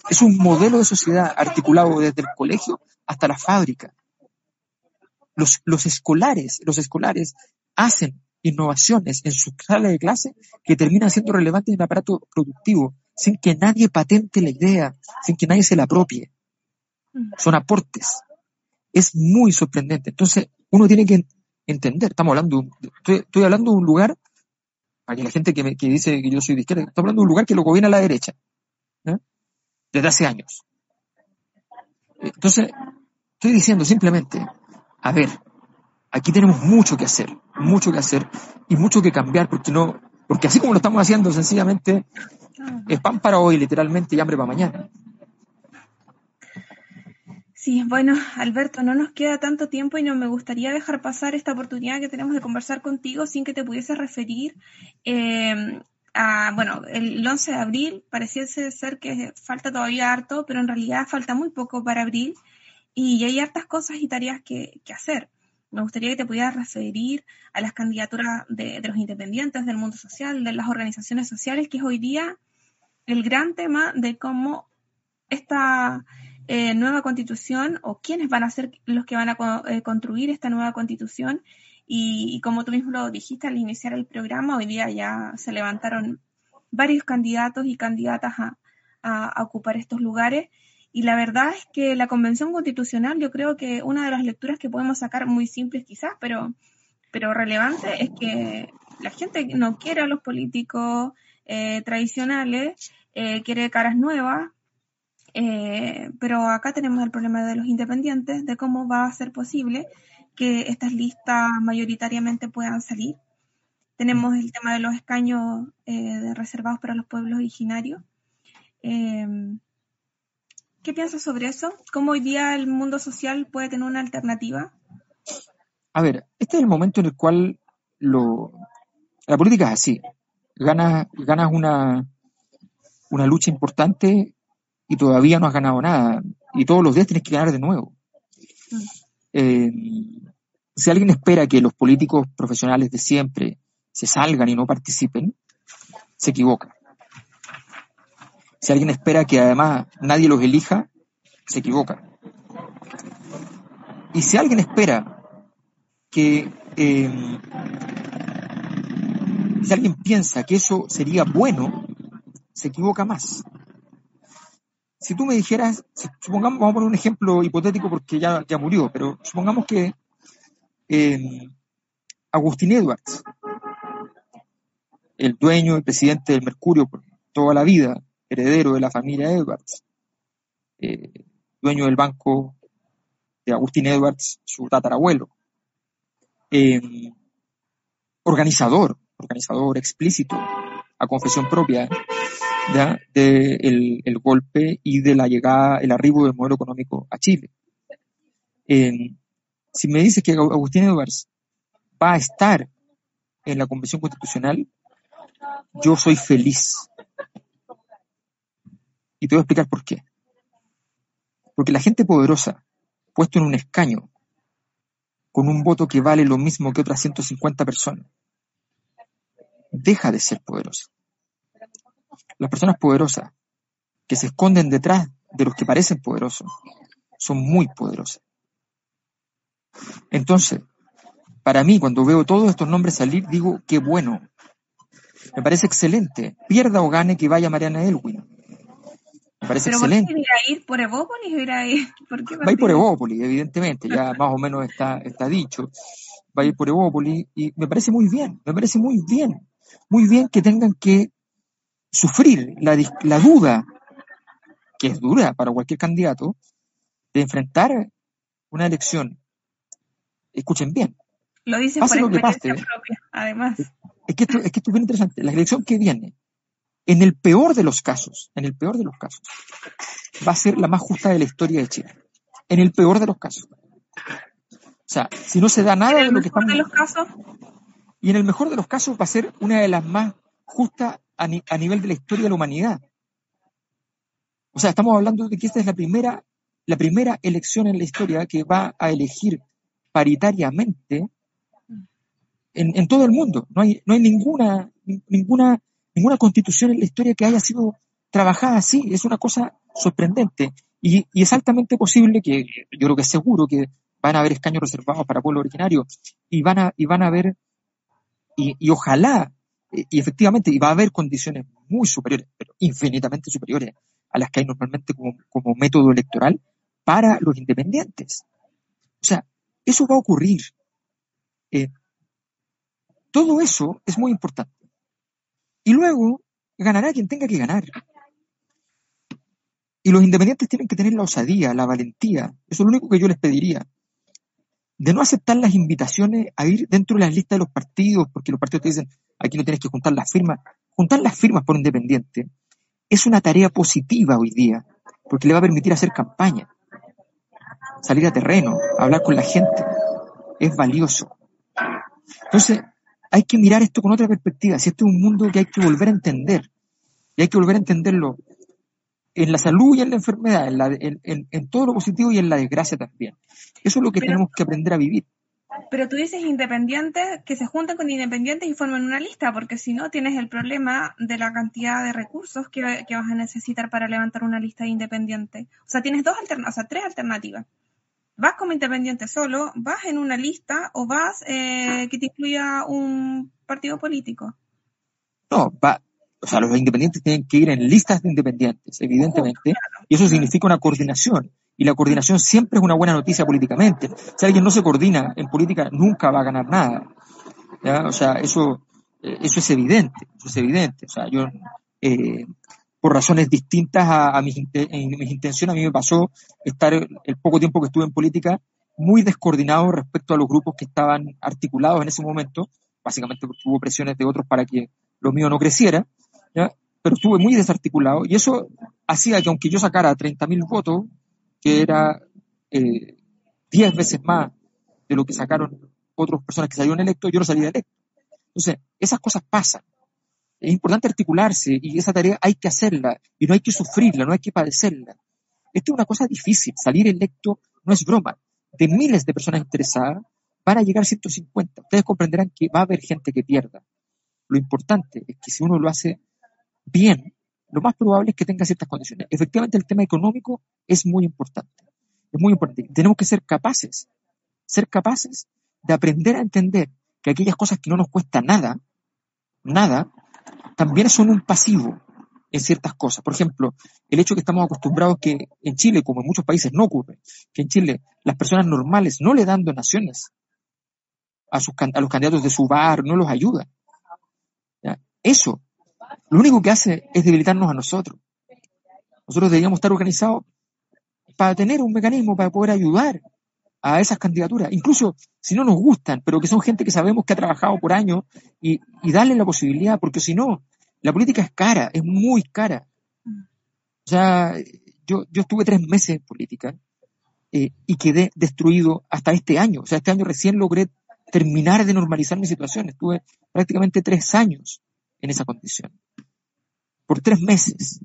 Es un modelo de sociedad articulado desde el colegio hasta la fábrica. Los, los escolares, los escolares hacen innovaciones en su sala de clase que terminan siendo relevantes en el aparato productivo, sin que nadie patente la idea, sin que nadie se la apropie. Son aportes. Es muy sorprendente. Entonces, uno tiene que entender, estamos hablando, estoy, hablando de un lugar, que la gente que, me, que dice que yo soy de izquierda, estamos hablando de un lugar que lo gobierna la derecha, desde hace años. Entonces, estoy diciendo simplemente, a ver, aquí tenemos mucho que hacer, mucho que hacer y mucho que cambiar, porque no, porque así como lo estamos haciendo, sencillamente es pan para hoy, literalmente, y hambre para mañana. Sí, bueno, Alberto, no nos queda tanto tiempo y no me gustaría dejar pasar esta oportunidad que tenemos de conversar contigo sin que te pudiese referir eh, a, bueno, el 11 de abril pareciese ser que falta todavía harto, pero en realidad falta muy poco para abril y hay hartas cosas y tareas que, hacer. Me gustaría que te pudieras referir a las candidaturas de, los independientes, del mundo social, de las organizaciones sociales, que es hoy día el gran tema de cómo esta eh, nueva constitución o quiénes van a ser los que van a eh, construir esta nueva constitución. Y, como tú mismo lo dijiste al iniciar el programa, hoy día ya se levantaron varios candidatos y candidatas a, ocupar estos lugares. Y la verdad es que la Convención Constitucional, yo creo que una de las lecturas que podemos sacar, muy simples quizás, pero, pero relevante, es que la gente no quiere a los políticos eh, tradicionales, quiere caras nuevas, eh, pero acá tenemos el problema de los independientes, de cómo va a ser posible que estas listas mayoritariamente puedan salir. Tenemos el tema de los escaños eh, reservados para los pueblos originarios. Eh, ¿Qué piensas sobre eso? ¿Cómo hoy día el mundo social puede tener una alternativa? A ver, este es el momento en el cual lo, la política es así. Ganas, ganas una, una lucha importante y todavía no has ganado nada. Y todos los días tienes que ganar de nuevo. Eh, si alguien espera que los políticos profesionales de siempre se salgan y no participen, se equivoca. Si alguien espera que además nadie los elija, se equivoca. Y si alguien espera que, eh, si alguien piensa que eso sería bueno, se equivoca más si tú me dijeras, supongamos, vamos a poner un ejemplo hipotético porque ya, ya murió, pero supongamos que eh, Agustín Edwards, el dueño y presidente del Mercurio por toda la vida, heredero de la familia Edwards, eh, dueño del banco de Agustín Edwards, su tatarabuelo, eh, organizador, organizador explícito, a confesión propia, de el, golpe y de la llegada, el arribo del modelo económico a Chile. si me dices que Agustín Edwards va a estar en la Convención Constitucional, yo soy feliz. Y te voy a explicar por qué. Porque la gente poderosa, puesto en un escaño, con un voto que vale lo mismo que otras 150 personas, deja de ser poderosa. Las personas poderosas que se esconden detrás de los que parecen poderosos son muy poderosas. Entonces, para mí, cuando veo todos estos nombres salir, digo, qué bueno. Me parece excelente. Pierda o gane que vaya Mariana Elwin. Me parece excelente. ¿Por qué a ir por Evópolis? Va a ir por Evópolis, evidentemente, ya más o menos está, está dicho. Va a ir por Evópolis y me parece muy bien, me parece muy bien. Muy bien que tengan que sufrir la, la duda, que es dura para cualquier candidato, de enfrentar una elección. Escuchen bien. Lo dicen por lo propia, además. Es que, esto, es que esto es bien interesante. La elección que viene, en el peor de los casos, en el peor de los casos, va a ser la más justa de la historia de Chile. En el peor de los casos. O sea, si no se da nada de lo que estamos... De los casos? Y en el mejor de los casos va a ser una de las más justas a, nivel de la historia de la humanidad. O sea, estamos hablando de que esta es la primera, la primera elección en la historia que va a elegir paritariamente en, todo el mundo. No hay, no hay ninguna, ninguna, ninguna constitución en la historia que haya sido trabajada así. Es una cosa sorprendente. Y, es altamente posible que, yo creo que es seguro que van a haber escaños reservados para pueblo originario y van a, y van a haber, y, y ojalá y efectivamente, y va a haber condiciones muy superiores, pero infinitamente superiores a las que hay normalmente como, como método electoral para los independientes. O sea, eso va a ocurrir. Eh, todo eso es muy importante. Y luego ganará quien tenga que ganar. Y los independientes tienen que tener la osadía, la valentía. Eso es lo único que yo les pediría. De no aceptar las invitaciones a ir dentro de las listas de los partidos, porque los partidos te dicen, aquí no tienes que juntar las firmas. Juntar las firmas por independiente es una tarea positiva hoy día, porque le va a permitir hacer campaña. salir a terreno, hablar con la gente, es valioso. Entonces, hay que mirar esto con otra perspectiva. Si este es un mundo que hay que volver a entender, y hay que volver a entenderlo en la salud y en la enfermedad, en, todo lo positivo y en la desgracia también. Eso es lo que tenemos que aprender a vivir. Pero tú dices independientes que se juntan con independientes y forman una lista, porque si no tienes el problema de la cantidad de recursos que, vas a necesitar para levantar una lista de independientes. O sea, tienes dos alternativas, o sea, tres alternativas. Vas como independiente solo, vas en una lista o vas eh, que te incluya un partido político. No, va, o sea, los independientes tienen que ir en listas de independientes, evidentemente, y eso significa una coordinación. Y la coordinación siempre es una buena noticia políticamente. Si alguien no se coordina en política, nunca va a ganar nada. O sea, eso, eh, eso es evidente, eso es evidente. O sea, yo, eh, por razones distintas a, mis, mis intenciones, a mí me pasó estar el poco tiempo que estuve en política muy descoordinado respecto a los grupos que estaban articulados en ese momento, básicamente porque hubo presiones de otros para que lo mío no creciera, pero estuve muy desarticulado y eso hacía que aunque yo sacara 30.000 votos, que era eh, 10 veces más de lo que sacaron otras personas que salieron electos, yo no salía electo. Entonces, esas cosas pasan. Es importante articularse y esa tarea hay que hacerla y no hay que sufrirla, no hay que padecerla. Esto es una cosa difícil, salir electo no es broma. De miles de personas interesadas van a llegar 150. Ustedes comprenderán que va a haber gente que pierda. Lo importante es que si uno lo hace bien, lo más probable es que tenga ciertas condiciones. Efectivamente, el tema económico es muy importante. Es muy importante. Tenemos que ser capaces, ser capaces de aprender a entender que aquellas cosas que no nos cuesta nada, nada, también son un pasivo en ciertas cosas. Por ejemplo, el hecho que estamos acostumbrados que en Chile, como en muchos países, no ocurre, que en Chile las personas normales no le dan donaciones a, sus, a los candidatos de su bar, no los ayudan. Eso lo único que hace es debilitarnos a nosotros. Nosotros deberíamos estar organizados para tener un mecanismo para poder ayudar a esas candidaturas, incluso si no nos gustan, pero que son gente que sabemos que ha trabajado por años y, darle la posibilidad, porque si no, la política es cara, es muy cara. O sea, yo, yo estuve tres meses en política eh, y quedé destruido hasta este año. O sea, este año recién logré terminar de normalizar mi situación. Estuve prácticamente tres años en esa condición. Por tres meses.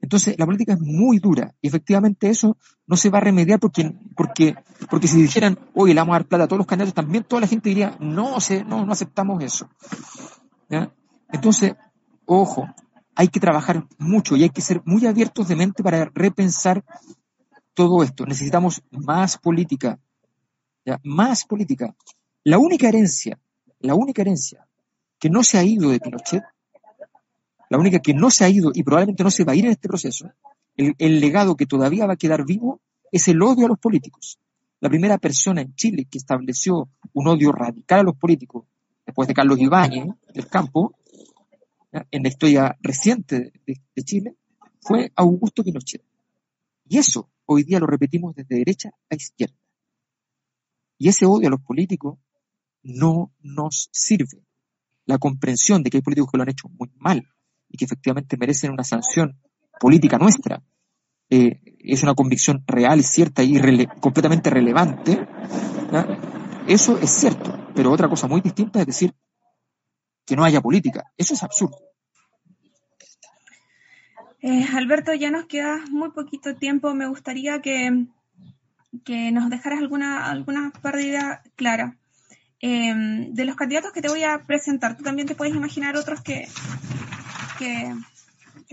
Entonces, la política es muy dura y efectivamente eso no se va a remediar porque, porque, porque si dijeran, oye, le vamos a dar plata a todos los candidatos, también toda la gente diría, no, no, no aceptamos eso. Entonces, ojo, hay que trabajar mucho y hay que ser muy abiertos de mente para repensar todo esto. Necesitamos más política, más política. La única herencia, la única herencia que no se ha ido de Pinochet la única que no se ha ido y probablemente no se va a ir en este proceso, el, legado que todavía va a quedar vivo es el odio a los políticos. La primera persona en Chile que estableció un odio radical a los políticos, después de Carlos Ibáñez del campo, en la historia reciente de, Chile, fue Augusto Pinochet. Y eso hoy día lo repetimos desde derecha a izquierda. Y ese odio a los políticos no nos sirve. La comprensión de que hay políticos que lo han hecho muy mal, y que efectivamente merecen una sanción política nuestra, eh, es una convicción real, cierta y completamente relevante, eso es cierto, pero otra cosa muy distinta es decir que no haya política. Eso es absurdo. Eh, Alberto, ya nos queda muy poquito tiempo. Me gustaría que, que nos dejaras alguna, alguna pérdida clara. Eh, de los candidatos que te voy a presentar, tú también te puedes imaginar otros que, que,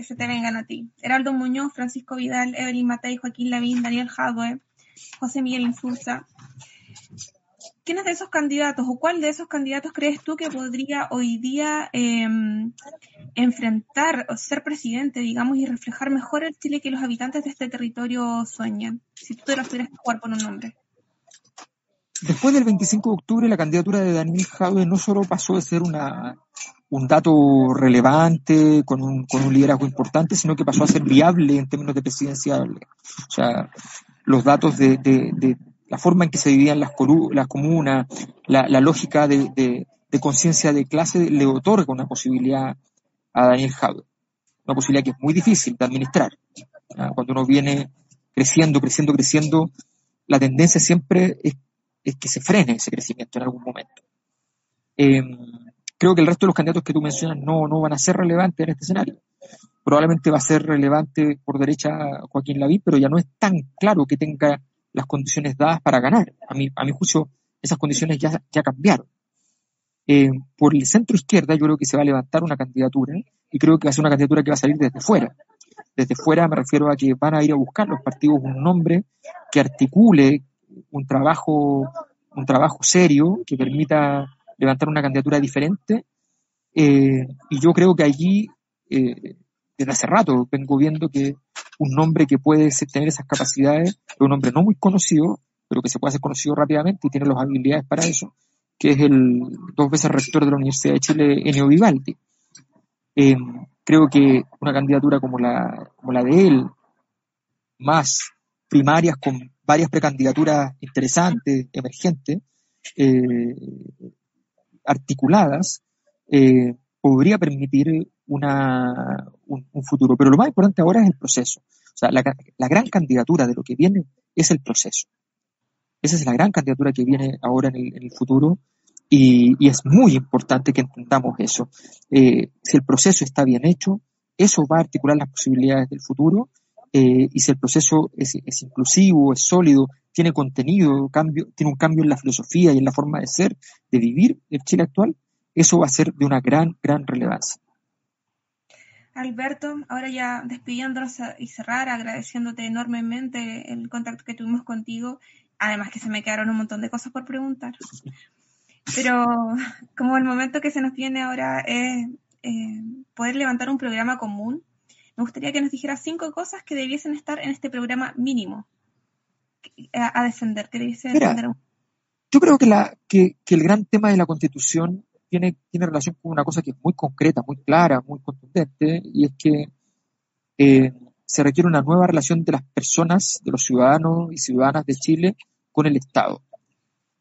se te vengan a ti. Heraldo Muñoz, Francisco Vidal, Evelyn Matei, Joaquín Lavín, Daniel Jadwe, José Miguel Insulza. ¿Quiénes de esos candidatos o cuál de esos candidatos crees tú que podría hoy día em, enfrentar o ser presidente, digamos, y reflejar mejor el Chile que los habitantes de este territorio sueñan? Si tú te lo tuvieras que jugar por un nombre. Después del 25 de octubre, la candidatura de Daniel Jadwe no solo pasó de ser una un dato relevante, con un, con un liderazgo importante, sino que pasó a ser viable en términos de presidenciable. O sea, los datos de, de, la forma en que se vivían las, comunas, la, la lógica de, de conciencia de clase le otorga una posibilidad a Daniel Jadwe. Una posibilidad que es muy difícil de administrar. Cuando uno viene creciendo, creciendo, creciendo, la tendencia siempre es, que se frene ese crecimiento en algún momento. Em, creo que el resto de los candidatos que tú mencionas no, no van a ser relevantes en este escenario. Probablemente va a ser relevante por derecha Joaquín Lavín, pero ya no es tan claro que tenga las condiciones dadas para ganar. A mi, a mi juicio, esas condiciones ya, ya cambiaron. Eh, por el centro izquierda yo creo que se va a levantar una candidatura y creo que va a ser una candidatura que va a salir desde fuera. Desde fuera me refiero a que van a ir a buscar los partidos un nombre que articule un trabajo, un trabajo serio, que permita levantar una candidatura diferente. Eh, y yo creo que allí, eh, desde hace rato, vengo viendo que un nombre que puede tener esas capacidades, es un hombre no muy conocido, pero que se puede hacer conocido rápidamente y tiene las habilidades para eso, que es el dos veces rector de la Universidad de Chile, Enio Vivaldi. Eh, creo que una candidatura como la, como la de él, más primarias con varias precandidaturas interesantes, emergentes, articuladas, eh, podría permitir una, un, futuro. Pero lo más importante ahora es el proceso. O sea, la, gran candidatura de lo que viene es el proceso. Esa es la gran candidatura que viene ahora en el, futuro y, es muy importante que entendamos eso. Eh, si el proceso está bien hecho, eso va a articular las posibilidades del futuro eh, y si el proceso es, inclusivo, es sólido, tiene contenido, cambio, tiene un cambio en la filosofía y en la forma de ser, de vivir el Chile actual, eso va a ser de una gran, gran relevancia. Alberto, ahora ya despidiéndonos y cerrar, agradeciéndote enormemente el contacto que tuvimos contigo Además que se me quedaron un montón de cosas por preguntar. Pero como el momento que se nos viene ahora es eh, poder levantar un programa común, me gustaría que nos dijeras cinco cosas que debiesen estar en este programa mínimo a, defender, que debiese Yo creo que, la, que, el gran tema de la constitución tiene, tiene relación con una cosa que es muy concreta, muy clara, muy contundente, y es que eh, se requiere una nueva relación de las personas, de los ciudadanos y ciudadanas de Chile con el Estado.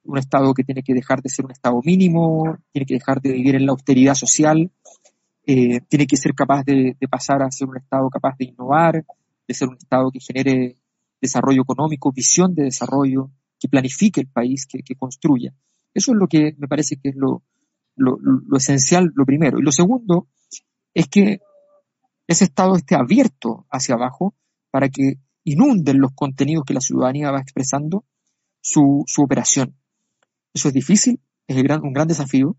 Un Estado que tiene que dejar de ser un Estado mínimo, tiene que dejar de vivir en la austeridad social, eh, tiene que ser capaz de, pasar a ser un Estado capaz de innovar, de ser un Estado que genere desarrollo económico, visión de desarrollo, que planifique el país, que, construya. Eso es lo que me parece que es lo, lo esencial, lo primero. Y lo segundo es que ese Estado esté abierto hacia abajo para que inunden los contenidos que la ciudadanía va expresando su, operación. Eso es difícil, es un gran desafío,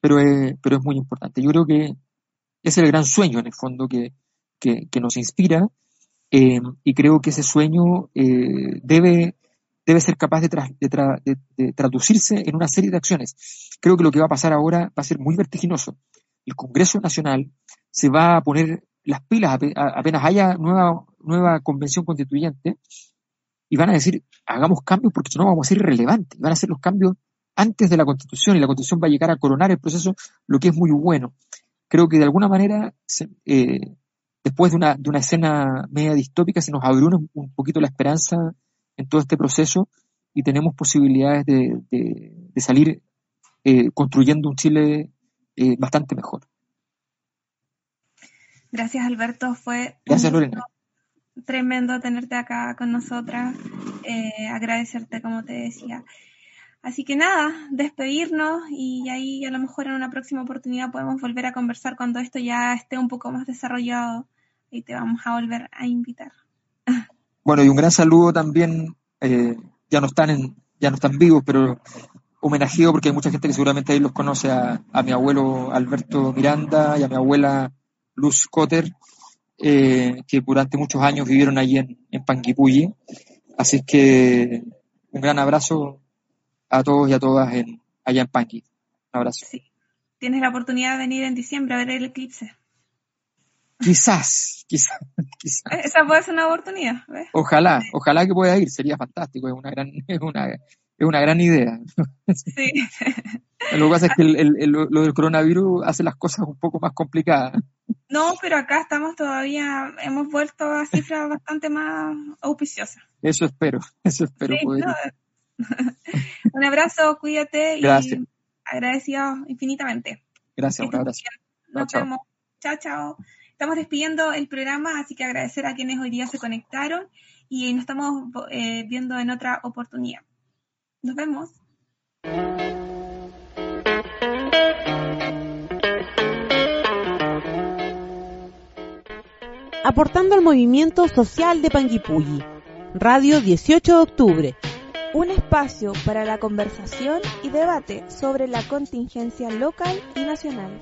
pero es, pero es muy importante. Yo creo que es el gran sueño, en el fondo, que, nos inspira eh, y creo que ese sueño eh, debe, debe ser capaz de, de, traducirse en una serie de acciones. Creo que lo que va a pasar ahora va a ser muy vertiginoso. El Congreso Nacional se va a poner las pilas apenas haya nueva, nueva convención constituyente y van a decir, hagamos cambios porque si no vamos a ser irrelevantes. Van a hacer los cambios antes de la constitución y la constitución va a llegar a coronar el proceso, lo que es muy bueno. Creo que de alguna manera, eh, después de una, de una escena media distópica, se nos abrió un, poquito la esperanza en todo este proceso y tenemos posibilidades de, salir eh, construyendo un Chile eh, bastante mejor. Gracias, Alberto. Fue tremendo tenerte acá con nosotras. Agradecerte, como te decía. Así que nada, despedirnos y ahí a lo mejor en una próxima oportunidad podemos volver a conversar cuando esto ya esté un poco más desarrollado y te vamos a volver a invitar. Bueno, y un gran saludo también, eh, ya no están en, ya no están vivos, pero homenajeo porque hay mucha gente que seguramente ahí los conoce a, a mi abuelo Alberto Miranda y a mi abuela Luz Cotter, eh, que durante muchos años vivieron allí en, en Panguipulli. Así que un gran abrazo a todos y a todas en, allá en Panqui. Un abrazo. Sí. Tienes la oportunidad de venir en diciembre a ver el eclipse. Quizás, quizás, quizás. Esa puede ser una oportunidad. Ojalá, ojalá que pueda ir, sería fantástico, es una gran, es una, es una gran idea. Sí. Lo que pasa es que el, lo del coronavirus hace las cosas un poco más complicadas. No, pero acá estamos todavía, hemos vuelto a cifras bastante más auspiciosas. Eso espero, eso espero poder. un abrazo, cuídate Gracias. y agradecido infinitamente. Gracias, un abrazo. Nos chao, vemos. Chao, chao. Estamos despidiendo el programa, así que agradecer a quienes hoy día se conectaron y nos estamos eh, viendo en otra oportunidad. Nos vemos. Aportando al movimiento social de Panguipulli. Radio 18 de octubre. Espacio para la conversación y debate sobre la contingencia local y nacional.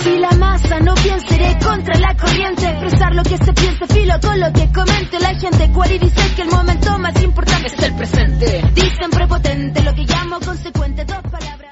Si la masa no piensa, iré contra la corriente. Expresar lo que se piensa, filo con lo que comente la gente. Cual y dice que el momento más importante es el presente. Dicen prepotente, lo que llamo consecuente, dos palabras.